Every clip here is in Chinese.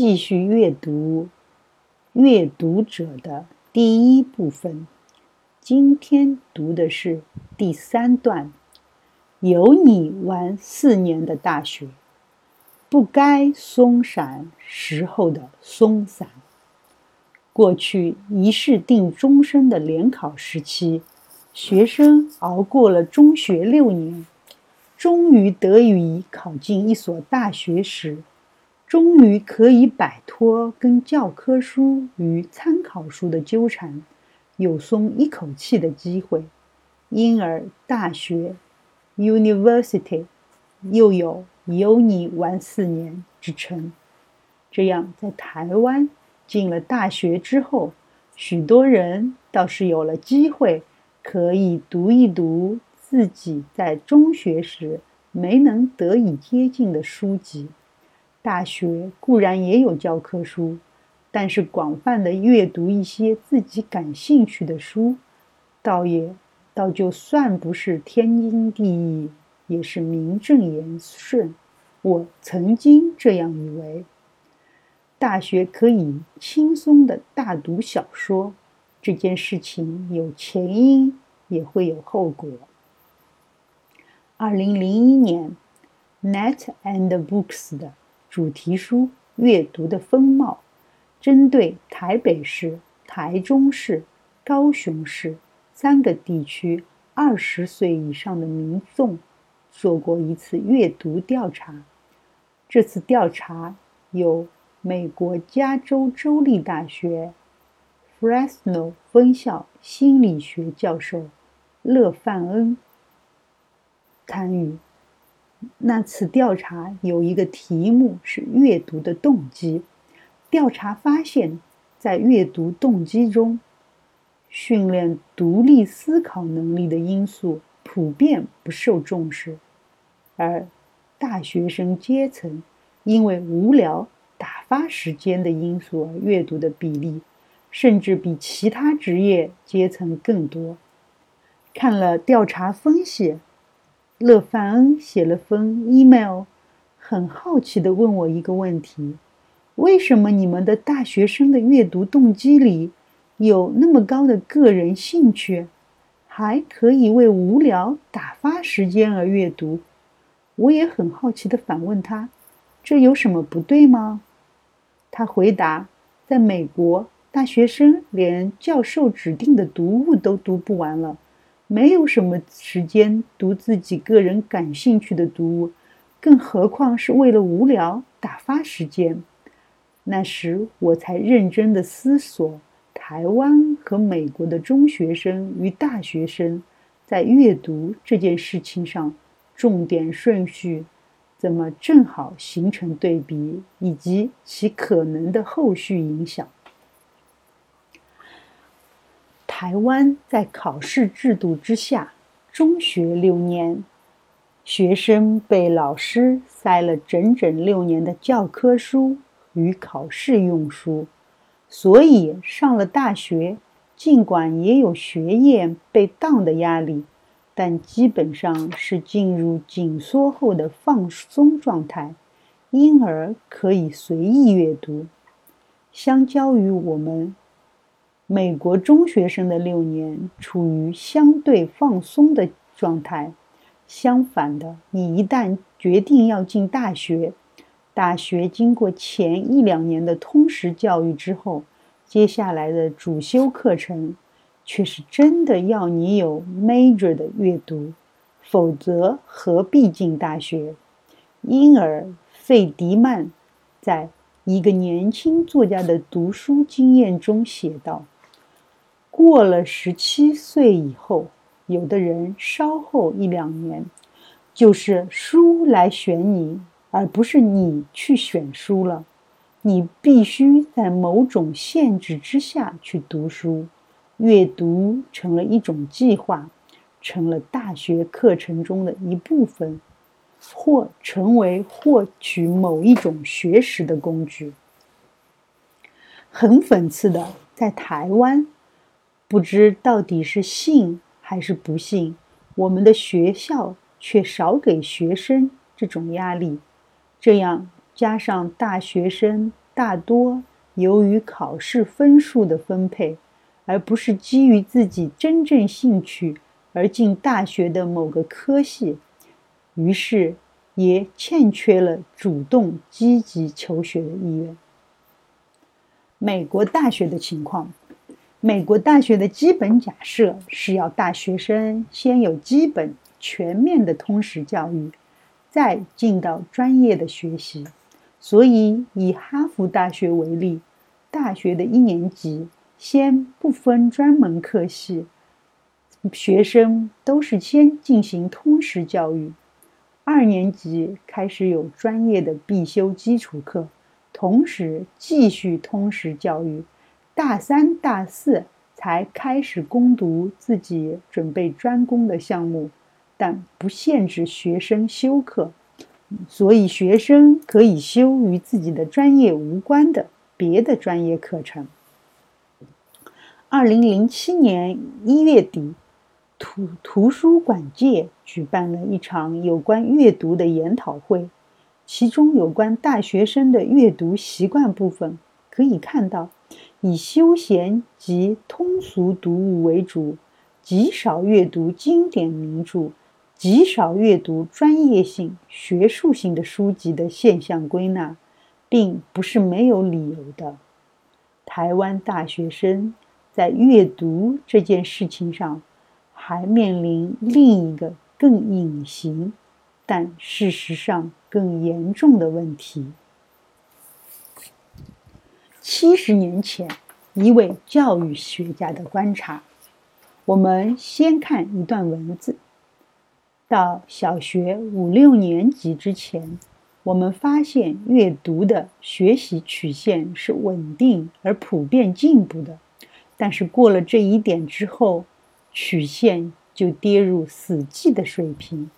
继续阅读《阅读者》的第一部分。今天读的是第三段。有你玩四年的大学，不该松散时候的松散。过去一试定终身的联考时期，学生熬过了中学六年，终于得以考进一所大学时。终于可以摆脱跟教科书与参考书的纠缠，有松一口气的机会，因而大学 （University） 又有“有你玩四年”之称。这样，在台湾进了大学之后，许多人倒是有了机会可以读一读自己在中学时没能得以接近的书籍。大学固然也有教科书，但是广泛的阅读一些自己感兴趣的书，倒也倒就算不是天经地义，也是名正言顺。我曾经这样以为。大学可以轻松的大读小说，这件事情有前因，也会有后果。二零零一年，Net and Books 的。主题书阅读的风貌，针对台北市、台中市、高雄市三个地区二十岁以上的民众做过一次阅读调查。这次调查由美国加州州立大学 Fresno 分校心理学教授勒范恩参与。那次调查有一个题目是阅读的动机。调查发现，在阅读动机中，训练独立思考能力的因素普遍不受重视，而大学生阶层因为无聊打发时间的因素而阅读的比例，甚至比其他职业阶层更多。看了调查分析。勒范恩写了封 email，很好奇地问我一个问题：为什么你们的大学生的阅读动机里有那么高的个人兴趣，还可以为无聊打发时间而阅读？我也很好奇地反问他：这有什么不对吗？他回答：在美国，大学生连教授指定的读物都读不完了。没有什么时间读自己个人感兴趣的读物，更何况是为了无聊打发时间。那时我才认真的思索，台湾和美国的中学生与大学生在阅读这件事情上重点顺序怎么正好形成对比，以及其可能的后续影响。台湾在考试制度之下，中学六年，学生被老师塞了整整六年的教科书与考试用书，所以上了大学，尽管也有学业被当的压力，但基本上是进入紧缩后的放松状态，因而可以随意阅读。相较于我们。美国中学生的六年处于相对放松的状态，相反的，你一旦决定要进大学，大学经过前一两年的通识教育之后，接下来的主修课程却是真的要你有 major 的阅读，否则何必进大学？因而，费迪曼在一个年轻作家的读书经验中写道。过了十七岁以后，有的人稍后一两年，就是书来选你，而不是你去选书了。你必须在某种限制之下去读书，阅读成了一种计划，成了大学课程中的一部分，或成为获取某一种学识的工具。很讽刺的，在台湾。不知到底是幸还是不幸，我们的学校却少给学生这种压力。这样加上大学生大多由于考试分数的分配，而不是基于自己真正兴趣而进大学的某个科系，于是也欠缺了主动积极求学的意愿。美国大学的情况，美国大学的基本假设是要大学生先有基本全面的通识教育，再进到专业的学习。所以，以哈佛大学为例，大学的一年级先不分专门课系，学生都是先进行通识教育，二年级开始有专业的必修基础课。同时继续通识教育，大三、大四才开始攻读自己准备专攻的项目，但不限制学生修课，所以学生可以修与自己的专业无关的别的专业课程。二零零七年一月底，图图书馆界举办了一场有关阅读的研讨会。其中有关大学生的阅读习惯部分，可以看到，以休闲及通俗读物为主，极少阅读经典名著，极少阅读专业性、学术性的书籍的现象归纳，并不是没有理由的。台湾大学生在阅读这件事情上，还面临另一个更隐形。但事实上更严重的问题。七十年前，一位教育学家的观察。我们先看一段文字：到小学五六年级之前，我们发现阅读的学习曲线是稳定而普遍进步的。但是过了这一点之后，曲线就跌入死寂的水平。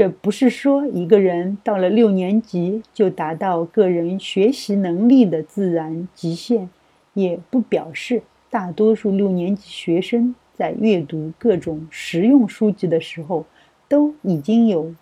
这不是说一个人到了六年级就达到个人学习能力的自然极限，也不表示大多数六年级学生在阅读各种实用书籍的时候都已经有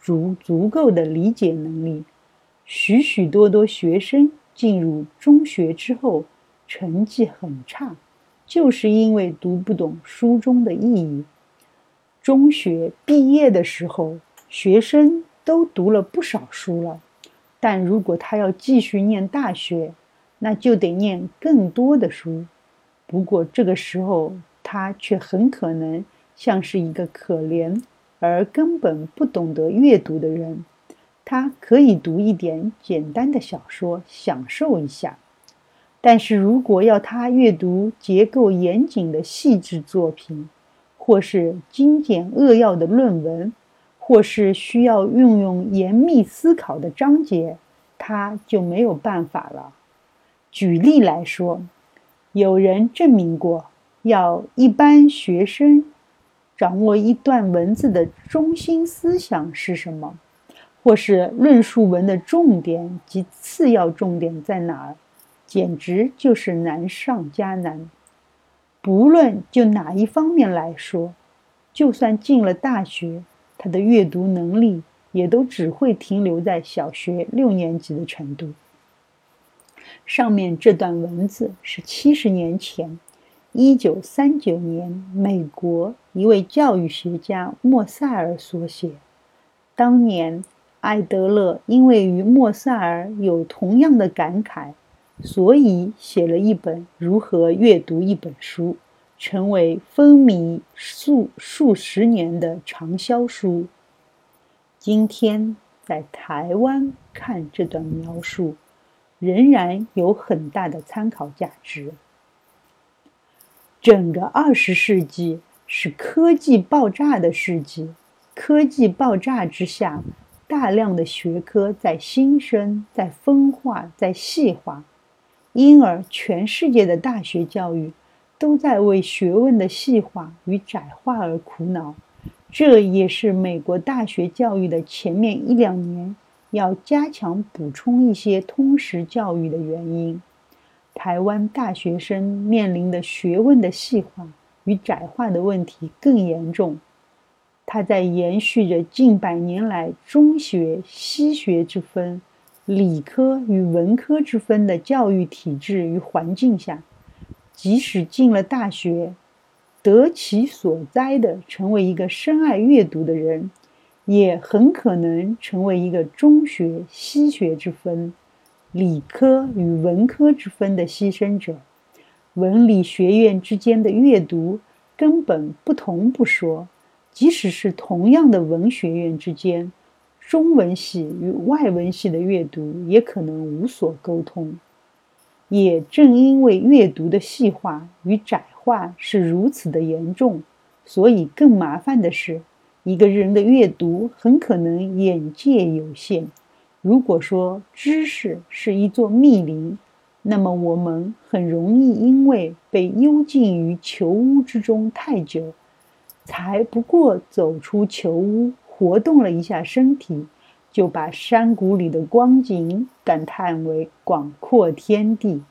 足足够的理解能力。许许多多学生进入中学之后成绩很差，就是因为读不懂书中的意义。中学毕业的时候。学生都读了不少书了，但如果他要继续念大学，那就得念更多的书。不过这个时候，他却很可能像是一个可怜而根本不懂得阅读的人。他可以读一点简单的小说，享受一下。但是如果要他阅读结构严谨的细致作品，或是精简扼要的论文，或是需要运用严密思考的章节，他就没有办法了。举例来说，有人证明过，要一般学生掌握一段文字的中心思想是什么，或是论述文的重点及次要重点在哪儿，简直就是难上加难。不论就哪一方面来说，就算进了大学。他的阅读能力也都只会停留在小学六年级的程度。上面这段文字是七十年前，一九三九年，美国一位教育学家莫塞尔所写。当年，艾德勒因为与莫塞尔有同样的感慨，所以写了一本如何阅读一本书。成为风靡数数十年的畅销书。今天在台湾看这段描述，仍然有很大的参考价值。整个二十世纪是科技爆炸的世纪，科技爆炸之下，大量的学科在新生、在分化、在细化，因而全世界的大学教育。都在为学问的细化与窄化而苦恼，这也是美国大学教育的前面一两年要加强补充一些通识教育的原因。台湾大学生面临的学问的细化与窄化的问题更严重，它在延续着近百年来中学西学之分理科与文科之分的教育体制与环境下，即使进了大学，得其所哉的成为一个深爱阅读的人，也很可能成为一个中学西学之分、理科与文科之分的牺牲者。文理学院之间的阅读根本不同不说，即使是同样的文学院之间。中文系与外文系的阅读也可能无所沟通。也正因为阅读的细化与窄化是如此的严重，所以更麻烦的是，一个人的阅读很可能眼界有限。如果说知识是一座密林，那么我们很容易因为被幽禁于囚屋之中太久，才不过走出囚屋。活动了一下身体，就把山谷里的光景感叹为广阔天地。